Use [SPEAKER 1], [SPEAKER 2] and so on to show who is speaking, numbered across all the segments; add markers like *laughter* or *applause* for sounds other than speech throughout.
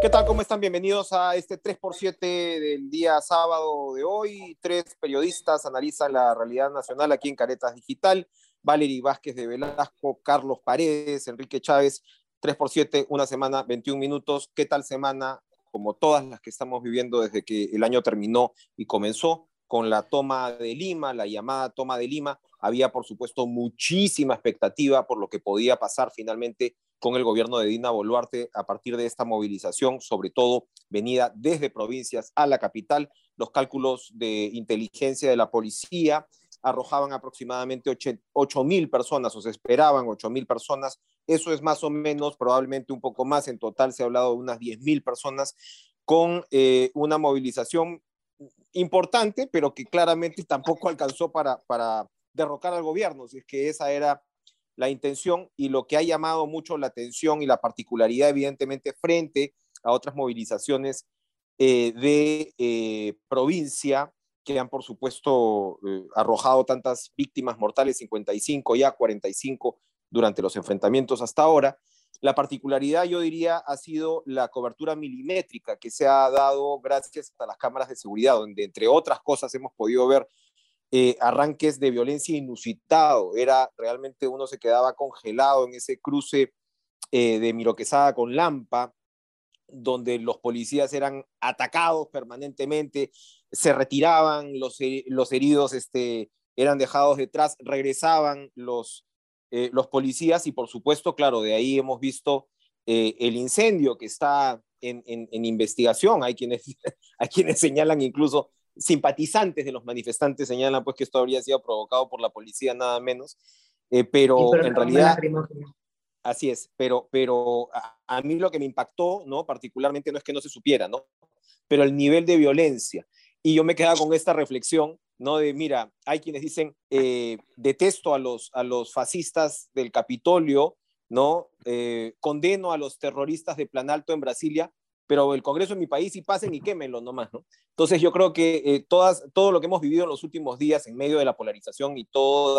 [SPEAKER 1] ¿Qué tal? ¿Cómo están? Bienvenidos a este 3x7 del día sábado de hoy. Tres periodistas analizan la realidad nacional aquí en Caretas Digital. Valery Vázquez de Velasco, Carlos Paredes, Enrique Chávez. 3x7, una semana, 21 minutos. ¿Qué tal semana? Como todas las que estamos viviendo desde que el año terminó y comenzó con la toma de Lima, la llamada toma de Lima. Había, por supuesto, muchísima expectativa por lo que podía pasar finalmente con el gobierno de Dina Boluarte a partir de esta movilización, sobre todo venida desde provincias a la capital. Los cálculos de inteligencia de la policía arrojaban aproximadamente 8 mil personas o se esperaban 8 mil personas. Eso es más o menos, probablemente un poco más. En total se ha hablado de unas 10 mil personas con eh, una movilización importante, pero que claramente tampoco alcanzó para, para derrocar al gobierno, si es que esa era la intención y lo que ha llamado mucho la atención y la particularidad, evidentemente, frente a otras movilizaciones eh, de eh, provincia que han, por supuesto, eh, arrojado tantas víctimas mortales, 55 ya 45 durante los enfrentamientos hasta ahora. La particularidad, yo diría, ha sido la cobertura milimétrica que se ha dado gracias a las cámaras de seguridad, donde, entre otras cosas, hemos podido ver eh, arranques de violencia inusitado. Era realmente uno se quedaba congelado en ese cruce eh, de Miroquesada con Lampa, donde los policías eran atacados permanentemente, se retiraban, los, los heridos este, eran dejados detrás, regresaban los, eh, los policías y por supuesto, claro, de ahí hemos visto el incendio que está en, en, en, investigación. Hay quienes, *laughs* hay quienes señalan incluso simpatizantes de los manifestantes señalan pues que esto habría sido provocado por la policía nada menos, eh, pero, en realidad... Así es, pero, pero a, mí lo que me impactó, ¿no? Particularmente no es que no se supiera, ¿no? Pero el nivel de violencia. Y yo me quedaba con esta reflexión, ¿no? De, mira, hay quienes dicen, eh, detesto a los, a los fascistas del Capitolio, ¿no? Eh, condeno a los terroristas de Plan Alto en Brasilia, pero el Congreso en mi país y pasen y quémenlo nomás, ¿no? Entonces yo creo que eh, todas, todo lo que hemos vivido en los últimos días en medio de la polarización y todo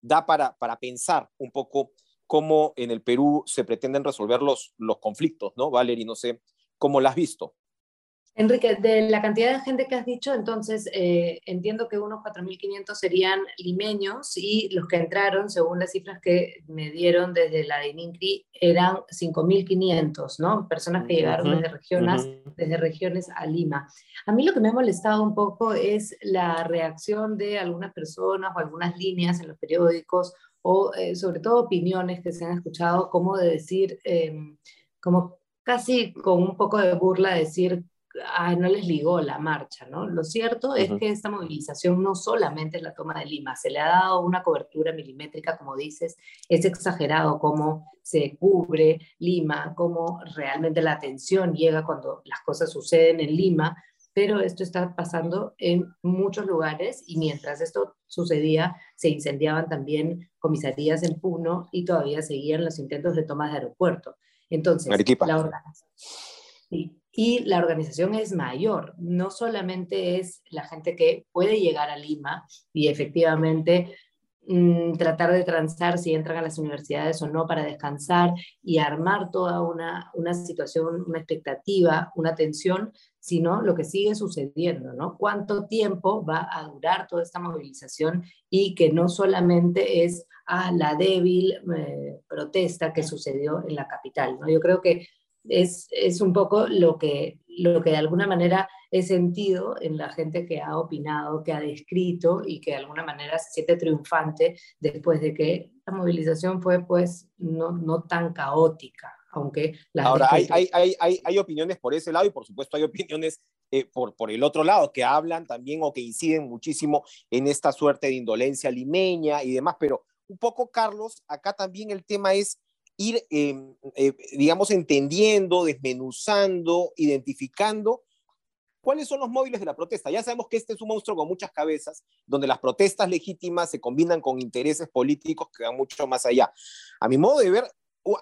[SPEAKER 1] da, para, para pensar un poco cómo en el Perú se pretenden resolver los, los conflictos, ¿no? Valery, no sé cómo lo has visto.
[SPEAKER 2] Enrique, de la cantidad de gente que has dicho, entonces eh, entiendo que unos 4.500 serían limeños y los que entraron, según las cifras que me dieron desde la de INCRI, eran 5.500, ¿no? Personas que llegaron desde, regiones, desde regiones a Lima. A mí lo que me ha molestado un poco es la reacción de algunas personas o algunas líneas en los periódicos o eh, sobre todo opiniones que se han escuchado como de decir, em, como casi con un poco de burla, decir no les ligó la marcha, ¿no? Lo cierto es que esta movilización no solamente es la toma de Lima, se le ha dado una cobertura milimétrica, como dices, es exagerado cómo se cubre Lima, cómo realmente la atención llega cuando las cosas suceden en Lima, pero esto está pasando en muchos lugares y mientras esto sucedía, se incendiaban también comisarías en Puno y todavía seguían los intentos de tomas de aeropuerto. Entonces, la organización. Sí, y la organización es mayor. No solamente es la gente que puede llegar a Lima y efectivamente mm, tratar de transar si entran a las universidades o no para descansar y armar toda una, una situación, una expectativa, una tensión, sino lo que sigue sucediendo, ¿no? ¿Cuánto tiempo va a durar toda esta movilización y que no solamente es a ah, la débil eh, protesta que sucedió en la capital, ¿no? Yo creo que es, es, un poco lo que, lo que de alguna manera he sentido en la gente que ha opinado, que ha descrito y que de alguna manera se siente triunfante después de que la movilización fue pues no, no tan caótica. Aunque
[SPEAKER 1] Ahora, hay, hay, hay, hay, opiniones por ese lado y por supuesto hay opiniones eh, por, por el otro lado que hablan también o que inciden muchísimo en esta suerte de indolencia limeña y demás, pero un poco, Carlos, acá también el tema es ir, em, eh, digamos, entendiendo, desmenuzando, identificando cuáles son los móviles de la protesta. Ya sabemos que este es un monstruo con muchas cabezas, donde las protestas legítimas se combinan con intereses políticos que van mucho más allá. A mi modo de ver,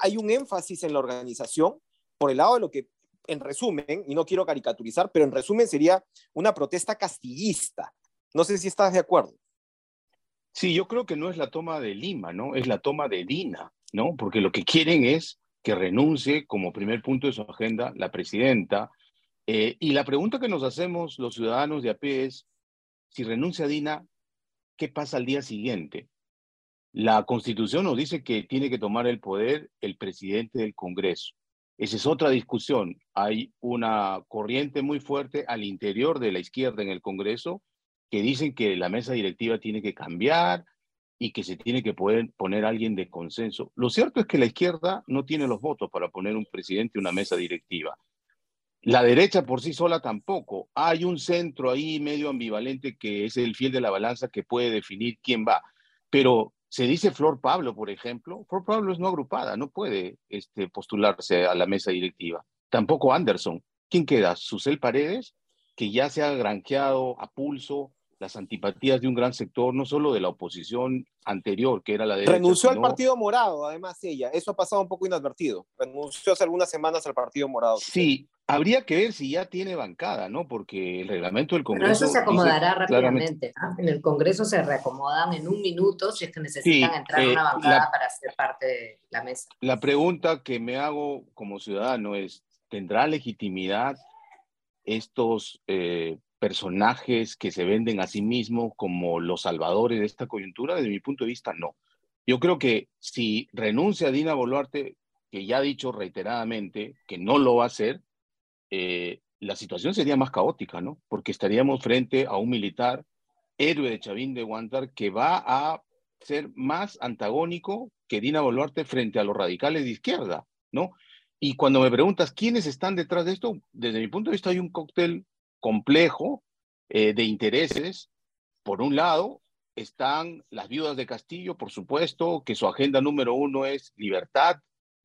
[SPEAKER 1] hay un énfasis en la organización por el lado de lo que, en resumen, y no quiero caricaturizar, pero en resumen sería una protesta castillista. No sé si estás de acuerdo.
[SPEAKER 3] Sí, yo creo que no es la toma de Lima, ¿no? Es la toma de Dina. ¿No? Porque lo que quieren es que renuncie como primer punto de su agenda la presidenta. Eh, y la pregunta que nos hacemos los ciudadanos de AP es, si renuncia Dina, ¿qué pasa al día siguiente? La constitución nos dice que tiene que tomar el poder el presidente del Congreso. Esa es otra discusión. Hay una corriente muy fuerte al interior de la izquierda en el Congreso que dicen que la mesa directiva tiene que cambiar y que se tiene que poder poner alguien de consenso. Lo cierto es que la izquierda no tiene los votos para poner un presidente y una mesa directiva. La derecha por sí sola tampoco. Hay un centro ahí medio ambivalente que es el fiel de la balanza que puede definir quién va. Pero se dice Flor Pablo, por ejemplo. Flor Pablo es no agrupada, no puede este, postularse a la mesa directiva. Tampoco Anderson. ¿Quién queda? Susel Paredes, que ya se ha granjeado a pulso las antipatías de un gran sector, no solo de la oposición anterior, que era la de...
[SPEAKER 1] Renunció al Partido Morado, además ella. Eso ha pasado un poco inadvertido. Renunció hace algunas semanas al Partido Morado.
[SPEAKER 3] Sí, habría que ver si ya tiene bancada, ¿no? Porque el reglamento del Congreso...
[SPEAKER 2] Pero eso se acomodará rápidamente. En el Congreso se reacomodan en un minuto si es que necesitan entrar a una eh, bancada para ser parte de la mesa.
[SPEAKER 3] La pregunta que me hago como ciudadano es, ¿tendrá legitimidad estos eh, personajes que se venden a sí mismos como los salvadores de esta coyuntura? Desde mi punto de vista, no. Yo creo que si renuncia a Dina Boluarte, que ya ha dicho reiteradamente que no lo va a hacer, eh, la situación sería más caótica, ¿no? Porque estaríamos frente a un militar héroe de Chavín de Guantar que va a ser más antagónico que Dina Boluarte frente a los radicales de izquierda, ¿no? Y cuando me preguntas quiénes están detrás de esto, desde mi punto de vista hay un cóctel complejo eh, de intereses. Por un lado, están las viudas de Castillo, por supuesto, que su agenda número uno es libertad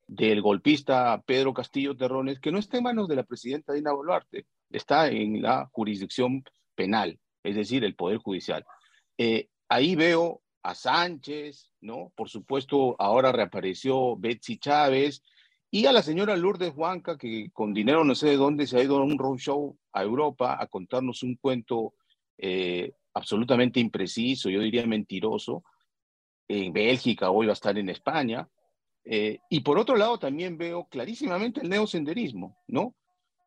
[SPEAKER 3] del golpista Pedro Castillo Terrones, que no está en manos de la presidenta Dina Boluarte, está en la jurisdicción penal, es decir, el Poder Judicial. Eh, ahí veo a Sánchez, ¿no? Por supuesto, ahora reapareció Betsy Chávez, y a la señora Lourdes Huanca, que con dinero no sé de dónde se ha ido a un roadshow a Europa a contarnos un cuento eh, absolutamente impreciso, yo diría mentiroso. En Bélgica, hoy va a estar en España. Eh, y por otro lado, también veo clarísimamente el neosenderismo, ¿no?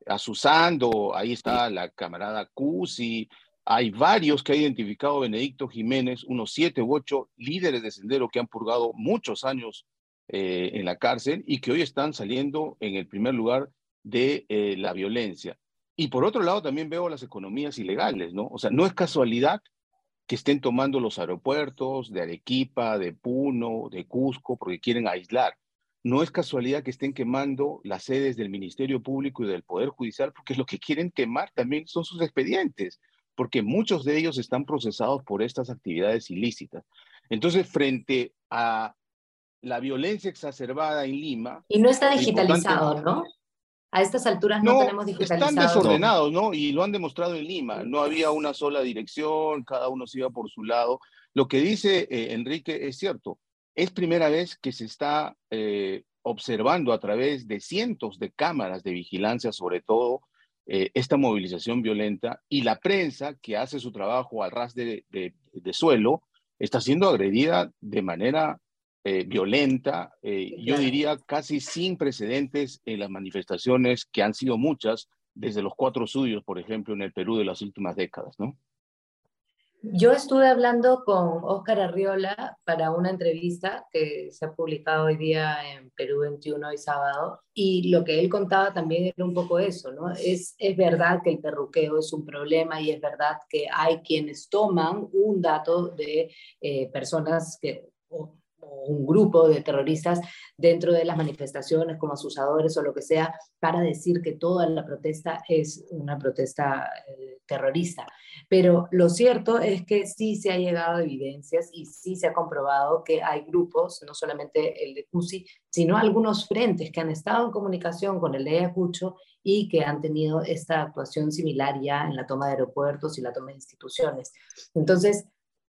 [SPEAKER 3] Asusando, ahí está la camarada Cusi, hay varios que ha identificado Benedicto Jiménez, unos siete u ocho líderes de sendero que han purgado muchos años eh, en la cárcel y que hoy están saliendo en el primer lugar de eh, la violencia. Y por otro lado también veo las economías ilegales, ¿no? O sea, no es casualidad que estén tomando los aeropuertos de Arequipa, de Puno, de Cusco, porque quieren aislar. No es casualidad que estén quemando las sedes del Ministerio Público y del Poder Judicial, porque lo que quieren quemar también son sus expedientes, porque muchos de ellos están procesados por estas actividades ilícitas. Entonces, frente a la violencia exacerbada en Lima.
[SPEAKER 2] Y no está digitalizado, ¿no? A estas alturas no, tenemos digitalizado.
[SPEAKER 3] Están desordenados, ¿no? Y lo han demostrado en Lima. No había una sola dirección, cada uno se iba por su lado. Lo que dice eh, Enrique es cierto. Es primera vez que se está eh, observando a través de cientos de cámaras de vigilancia, sobre todo, eh, esta movilización violenta y la prensa que hace su trabajo al ras de, de suelo está siendo agredida de manera eh, violenta, eh, yo diría casi sin precedentes en las manifestaciones que han sido muchas desde los cuatro suyos, por ejemplo, en el Perú de las últimas décadas, ¿no?
[SPEAKER 2] Yo estuve hablando con Óscar Arriola para una entrevista que se ha publicado hoy día en Perú 21 y sábado, y lo que él contaba también era un poco eso, ¿no? Es, es verdad que el perruqueo es un problema y es verdad que hay quienes toman un dato de eh, personas que un grupo de terroristas dentro de las manifestaciones como asusadores o lo que sea para decir que toda la protesta es una protesta eh, terrorista. Pero lo cierto es que sí se ha llegado a evidencias y sí se ha comprobado que hay grupos, no solamente el de CUSI, sino algunos frentes que han estado en comunicación con el de Ayacucho y que han tenido esta actuación similar ya en la toma de aeropuertos y la toma de instituciones. Entonces,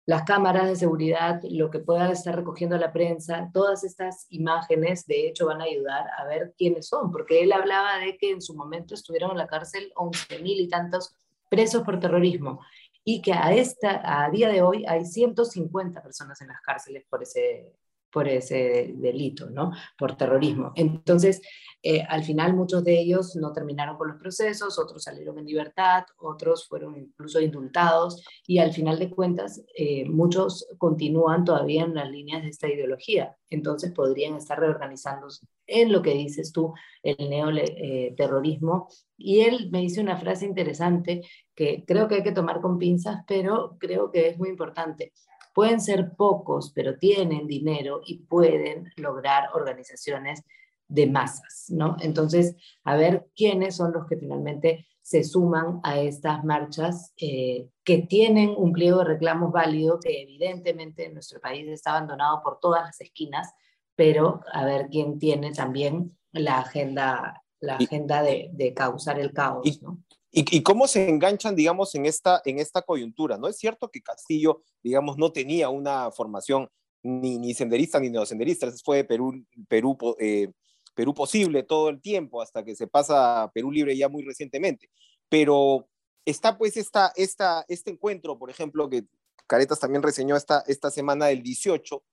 [SPEAKER 2] las cámaras de seguridad, lo que pueda estar recogiendo la prensa, todas estas imágenes de hecho van a ayudar a ver quiénes son, porque él hablaba de que en su momento estuvieron en la cárcel 11 mil y tantos presos por terrorismo y que a, esta, a día de hoy hay 150 personas en las cárceles por ese, por ese delito, ¿no? Por terrorismo. Entonces, eh, al final muchos de ellos no terminaron con los procesos, otros salieron en libertad, otros fueron incluso indultados y al final de cuentas eh, muchos continúan todavía en las líneas de esta ideología. Entonces podrían estar reorganizándose en lo que dices tú, el neoterrorismo. y él me dice una frase interesante que creo que hay que tomar con pinzas, pero creo que es muy importante. Pueden ser pocos, pero tienen dinero y pueden lograr organizaciones de masas, ¿no? Entonces, a ver quiénes son los que finalmente se suman a estas marchas eh, que tienen un pliego de reclamos válido que evidentemente en nuestro país está abandonado por todas las esquinas, pero a ver quién tiene también la agenda, la agenda de, de causar el caos, ¿no?
[SPEAKER 1] Y, cómo se enganchan, digamos, en esta, en esta coyuntura. No es cierto que Castillo, digamos, no tenía una formación ni, ni senderista ni neosenderista. Fue Perú, Perú, eh, Perú posible todo el tiempo hasta que se pasa a Perú libre ya muy recientemente. Pero está pues esta, este encuentro, por ejemplo, que Caretas también reseñó esta, esta semana del 18,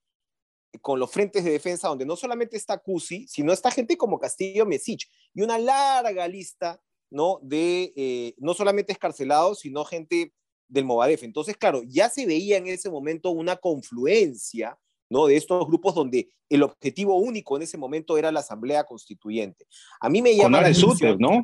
[SPEAKER 1] con los frentes de defensa, donde no solamente está Cusi, sino está gente como Castillo Mesich y una larga lista ¿no? De eh, no solamente escarcelados, sino gente del Movadef. Entonces, claro, ya se veía en ese momento una confluencia, ¿no? De estos grupos donde el objetivo único en ese momento era la Asamblea Constituyente. A mí me llama
[SPEAKER 3] la atención, ¿no?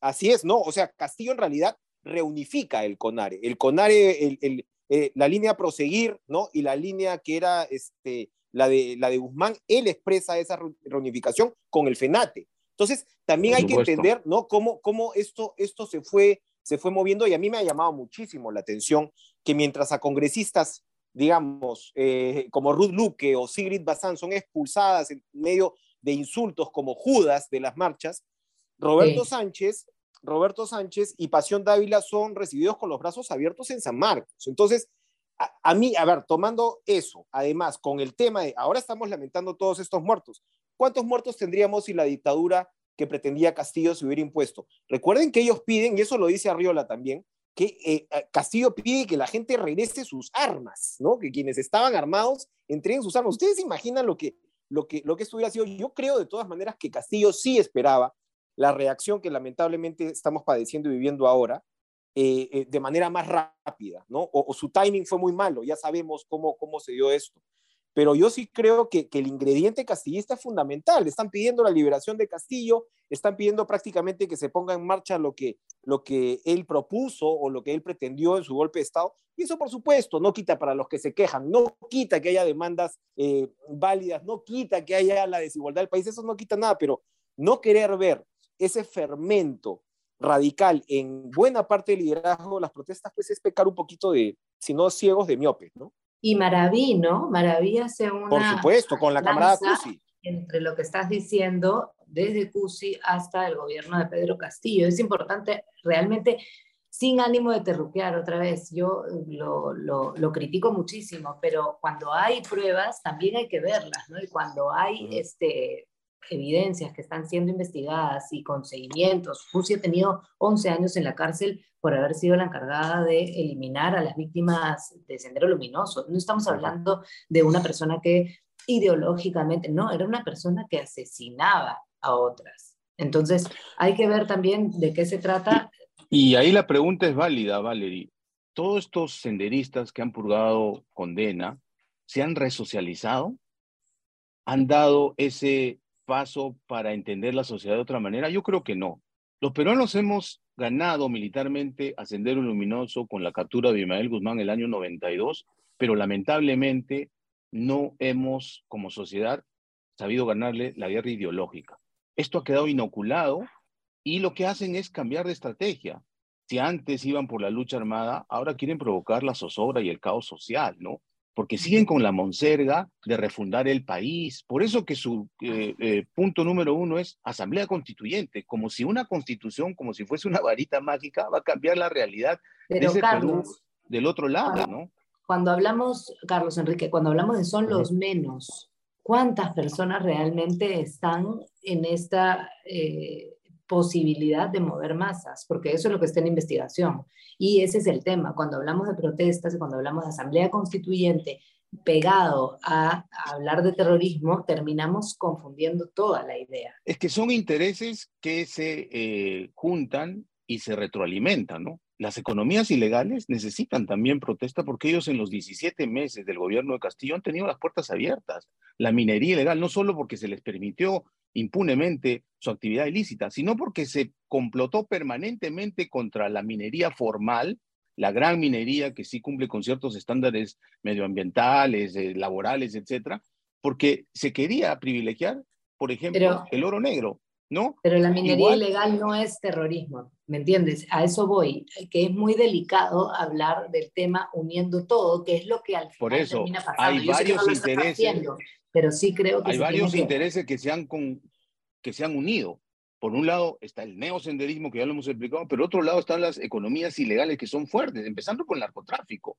[SPEAKER 1] Así es, ¿no? O sea, Castillo en realidad reunifica el CONARE. El CONARE, el, eh, la línea proseguir, ¿no? Y la línea que era este, la, de, la de Guzmán, él expresa esa reunificación con el FENATE. Entonces, también hay que entender, ¿no? Cómo, cómo esto, esto se, fue, se fue moviendo y a mí me ha llamado muchísimo la atención que mientras a congresistas, digamos, eh, como Ruth Luque o Sigrid Bazán son expulsadas en medio de insultos como Judas de las marchas, Roberto Sánchez, Roberto Sánchez y Pasión Dávila son recibidos con los brazos abiertos en San Marcos. Entonces, a, a, mí, a ver, tomando eso, además, con el tema de, ahora estamos lamentando todos estos muertos, ¿cuántos muertos tendríamos si la dictadura que pretendía Castillo se hubiera impuesto? Recuerden que ellos piden, y eso lo dice Arriola también, que eh, Castillo pide que la gente regrese sus armas, ¿no? Que quienes estaban armados entreguen sus armas. ¿Ustedes se imaginan lo que, lo que, lo que esto hubiera sido? Yo creo de todas maneras que Castillo sí esperaba la reacción que lamentablemente estamos padeciendo y viviendo ahora eh, eh, de manera más rápida, ¿no? O, o, su timing fue muy malo, ya sabemos cómo, cómo se dio esto pero yo sí creo que, el ingrediente castillista es fundamental. Están pidiendo la liberación de Castillo, están pidiendo prácticamente que se ponga en marcha lo que, lo que él propuso o lo que él pretendió en su golpe de Estado. Y eso, por supuesto, no quita para los que se quejan, no quita que haya demandas eh, válidas, no quita que haya la desigualdad del país, eso no quita nada, pero no querer ver ese fermento radical en buena parte del liderazgo de las protestas, pues es pecar un poquito de, si no ciegos, de miopes, ¿no?
[SPEAKER 2] Y Maraví, ¿no? Maraví hace una...
[SPEAKER 1] Por supuesto, con la camarada Cusi.
[SPEAKER 2] Entre lo que estás diciendo, desde Cusi hasta el gobierno de Pedro Castillo. Es importante realmente, sin ánimo de terruquear otra vez, yo lo, lo, lo, critico muchísimo, pero cuando hay pruebas también hay que verlas, ¿no? Y cuando hay este, evidencias que están siendo investigadas y con seguimientos. Fusi ha tenido 11 años en la cárcel por haber sido la encargada de eliminar a las víctimas de Sendero Luminoso. No estamos hablando de una persona que ideológicamente, no, era una persona que asesinaba a otras. Entonces, hay que ver también de qué se trata.
[SPEAKER 3] Y ahí la pregunta es válida, Valerie. Todos estos senderistas que han purgado condena, ¿se han resocializado? ¿Han dado ese paso para entender la sociedad de otra manera? Yo creo que no. Los peruanos hemos ganado militarmente a Sendero Luminoso con la captura de Ismael Guzmán el año 92, pero lamentablemente no hemos, como sociedad, sabido ganarle la guerra ideológica. Esto ha quedado inoculado y lo que hacen es cambiar de estrategia. Si antes iban por la lucha armada, ahora quieren provocar la zozobra y el caos social, ¿no? Porque siguen con la monserga de refundar el país. Por eso que su eh, eh, punto número uno es asamblea constituyente, como si una constitución, como si fuese una varita mágica, va a cambiar la realidad de ese Perú del otro lado, ¿no?
[SPEAKER 2] Cuando hablamos, Carlos Enrique, cuando hablamos de son los menos, ¿cuántas personas realmente están en esta eh, posibilidad de mover masas, porque eso es lo que está en investigación. Y ese es el tema. Cuando hablamos de protestas, cuando hablamos de asamblea constituyente, pegado a, hablar de terrorismo, terminamos confundiendo toda la idea.
[SPEAKER 3] Es que son intereses que se eh, juntan y se retroalimentan, ¿no? Las economías ilegales necesitan también protesta porque ellos en los 17 meses del gobierno de Castillo han tenido las puertas abiertas. La minería ilegal, no solo porque se les permitió impunemente su actividad ilícita, sino porque se complotó permanentemente contra la minería formal, la gran minería que sí cumple con ciertos estándares medioambientales, eh, laborales, etcétera, porque se quería privilegiar, por ejemplo, el oro negro, ¿no?
[SPEAKER 2] Pero la minería ilegal no es terrorismo, ¿me entiendes? A eso voy, que es muy delicado hablar del tema uniendo todo, que es lo que al final
[SPEAKER 3] por eso, termina pasando. Hay varios intereses,
[SPEAKER 2] pero sí creo que
[SPEAKER 3] hay varios intereses que se han con, que se han unido. Por un lado está el neosenderismo, que ya lo hemos explicado, pero otro lado están las economías ilegales que son fuertes, empezando con el narcotráfico.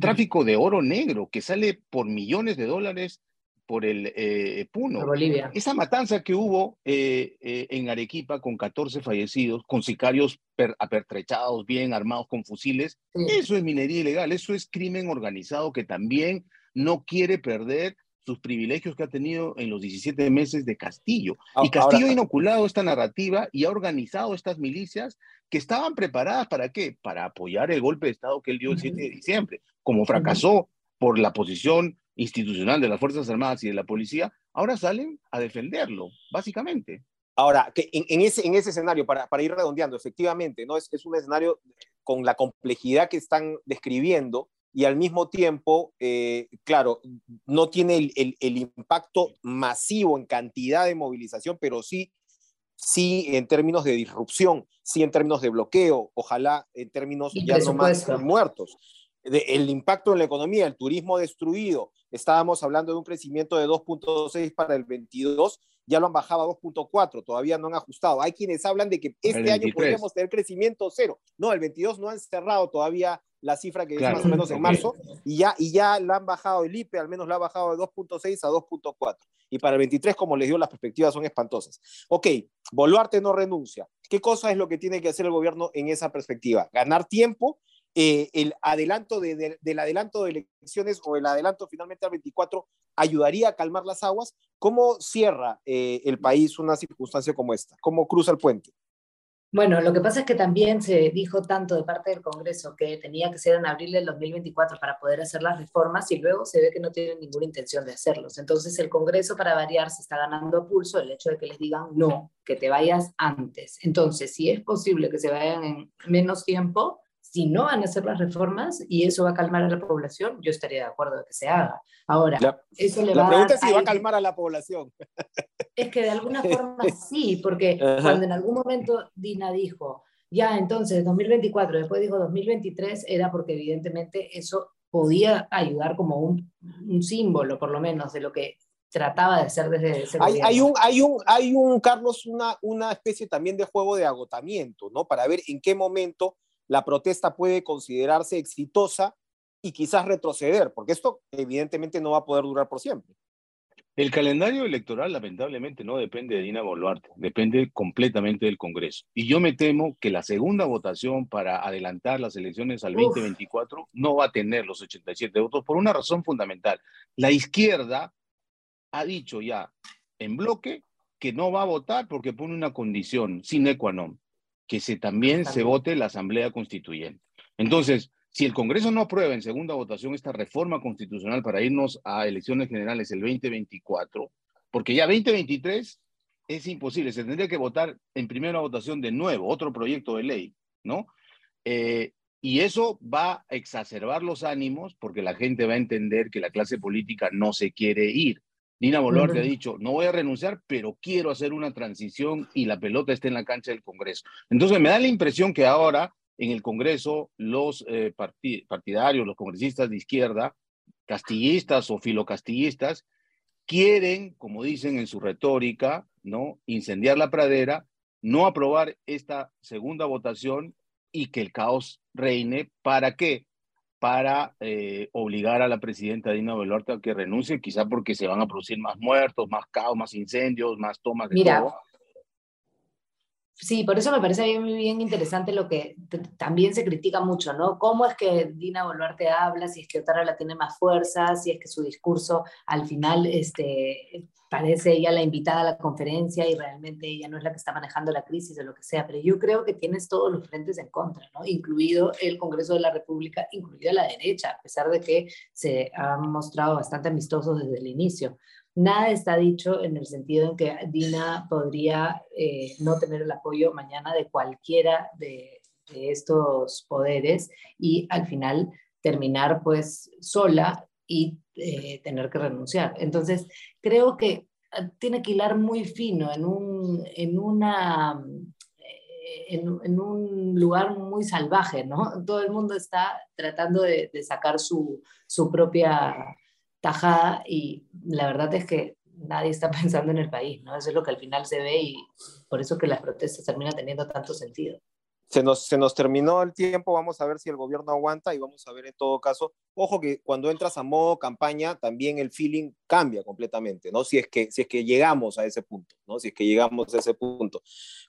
[SPEAKER 3] Tráfico de oro negro que sale por millones de dólares por el eh, Puno.
[SPEAKER 2] Bolivia.
[SPEAKER 3] Esa matanza que hubo eh, eh, en Arequipa con 14 fallecidos, con sicarios apertrechados, bien armados con fusiles, eso es minería ilegal, eso es crimen organizado que también no quiere perder sus privilegios que ha tenido en los 17 meses de Castillo. Y Castillo ha inoculado esta narrativa y ha organizado estas milicias que estaban preparadas para qué? Para apoyar el golpe de Estado que él dio el 7 de diciembre. Como fracasó por la posición institucional de las Fuerzas Armadas y de la policía, ahora salen a defenderlo, básicamente.
[SPEAKER 1] Ahora, que en, ese, en ese escenario, para, para ir redondeando, efectivamente, ¿no? Es, es un escenario con la complejidad que están describiendo, y al mismo tiempo, eh, claro, no tiene el, el, impacto masivo en cantidad de movilización, pero sí, sí en términos de disrupción, sí en términos de bloqueo, ojalá en términos ya no más muertos. El impacto en la economía, el turismo destruido, estábamos hablando de un crecimiento de 2.6 para el 22, ya lo han bajado a 2.4, todavía no han ajustado. Hay quienes hablan de que este año podríamos tener crecimiento cero. No, el 22 no han cerrado todavía la cifra que es más o menos en marzo, y ya, y ya la han bajado el IPE, al menos la ha bajado de 2.6 a 2.4. Y para el 23, como les digo, las perspectivas son espantosas. Ok, Boluarte no renuncia. ¿Qué cosa es lo que tiene que hacer el gobierno en esa perspectiva? Ganar tiempo, eh, el adelanto de, del adelanto de elecciones o el adelanto finalmente al 24 ayudaría a calmar las aguas. ¿Cómo cierra eh, el país una circunstancia como esta? ¿Cómo cruza el puente?
[SPEAKER 2] Bueno, lo que pasa es que también se dijo tanto de parte del Congreso que tenía que ser en abril del 2024 para poder hacer las reformas y luego se ve que no tienen ninguna intención de hacerlos. Entonces el Congreso para variar se está ganando a pulso el hecho de que les digan no, que te vayas antes. Entonces, si es posible que se vayan en menos tiempo, si no van a hacer las reformas y eso va a calmar a la población, yo estaría de acuerdo de que se haga. Ahora, eso le
[SPEAKER 1] la pregunta
[SPEAKER 2] es
[SPEAKER 1] si va a calmar a la población.
[SPEAKER 2] Es que de alguna *laughs* forma sí, porque cuando en algún momento Dina dijo, ya entonces 2024, después dijo 2023, era porque evidentemente eso podía ayudar como un, un símbolo, por lo menos, de lo que trataba de hacer desde ese
[SPEAKER 1] hay, hay, un, hay, un, hay un, Carlos, una, una especie también de juego de agotamiento, ¿no? Para ver en qué momento la protesta puede considerarse exitosa y quizás retroceder, porque esto evidentemente no va a poder durar por siempre.
[SPEAKER 3] El calendario electoral lamentablemente no depende de Dina Boluarte, depende completamente del Congreso. Y yo me temo que la segunda votación para adelantar las elecciones al 2024 no va a tener los 87 votos por una razón fundamental. La izquierda ha dicho ya en bloque que no va a votar porque pone una condición sine qua non que se, también se vote la Asamblea Constituyente. Entonces, si el Congreso no aprueba en segunda votación esta reforma constitucional para irnos a elecciones generales el 2024, porque ya 2023 es imposible, se tendría que votar en primera votación de nuevo, otro proyecto de ley, ¿no? Eh, y eso va a exacerbar los ánimos porque la gente va a entender que la clase política no se quiere ir. Nina Boluarte ha dicho, no voy a renunciar, pero quiero hacer una transición y la pelota está en la cancha del Congreso. Entonces me da la impresión que ahora en el Congreso los eh, partidarios, los congresistas de izquierda, castillistas o filocastillistas, quieren, como dicen en su retórica, ¿no? incendiar la pradera, no aprobar esta segunda votación y que el caos reine. ¿Para qué? Para eh, obligar a la presidenta Dina Boluarte a que renuncie, quizá porque se van a producir más muertos, más caos, más incendios, más tomas de
[SPEAKER 2] Mira, Sí, por eso me parece bien, bien interesante lo que también se critica mucho, ¿no? ¿Cómo es que Dina Boluarte habla, si es que Otara la tiene más fuerza, si es que su discurso al final este, parece ella la invitada a la conferencia y realmente ella no es la que está manejando la crisis o lo que sea, pero yo creo que tienes todos los frentes en contra, ¿no? Incluido el Congreso de la República, incluida la derecha, a pesar de que se han mostrado bastante amistosos desde el inicio. Nada está dicho en el sentido en que Dina podría eh, no tener el apoyo mañana de cualquiera de, estos poderes y al final terminar pues sola y eh, tener que renunciar. Entonces, creo que ah, tiene que hilar muy fino en un, en una, eh, en, un lugar muy salvaje, ¿no? Todo el mundo está tratando de, de sacar su, su propia tajada y la verdad es que nadie está *laughs* pensando en el país, ¿no? Eso es lo que al final se ve y por eso que las protestas terminan teniendo tanto sentido.
[SPEAKER 1] Se nos, se nos terminó el tiempo, vamos a ver si el gobierno aguanta y vamos a ver en todo caso, ojo que cuando entras a modo campaña también el feeling cambia completamente, ¿no? Si es que, si es que llegamos a ese punto, ¿no? Si es que llegamos a ese punto.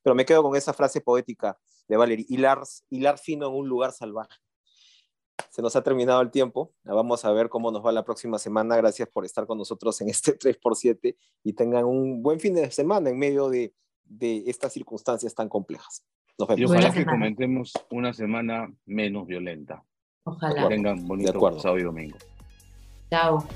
[SPEAKER 1] Pero me quedo con esa frase poética de Valerie, hilar, hilar fino en un lugar salvaje se nos ha terminado el tiempo. Vamos a ver cómo nos va la próxima semana. Gracias por estar con nosotros en este *laughs* 3x7 y tengan un buen fin de semana en medio de, de estas circunstancias tan complejas.
[SPEAKER 3] Nos vemos. Y ojalá que comentemos una semana menos violenta.
[SPEAKER 2] Ojalá.
[SPEAKER 3] Que tengan bonito sábado y domingo.
[SPEAKER 2] Chao.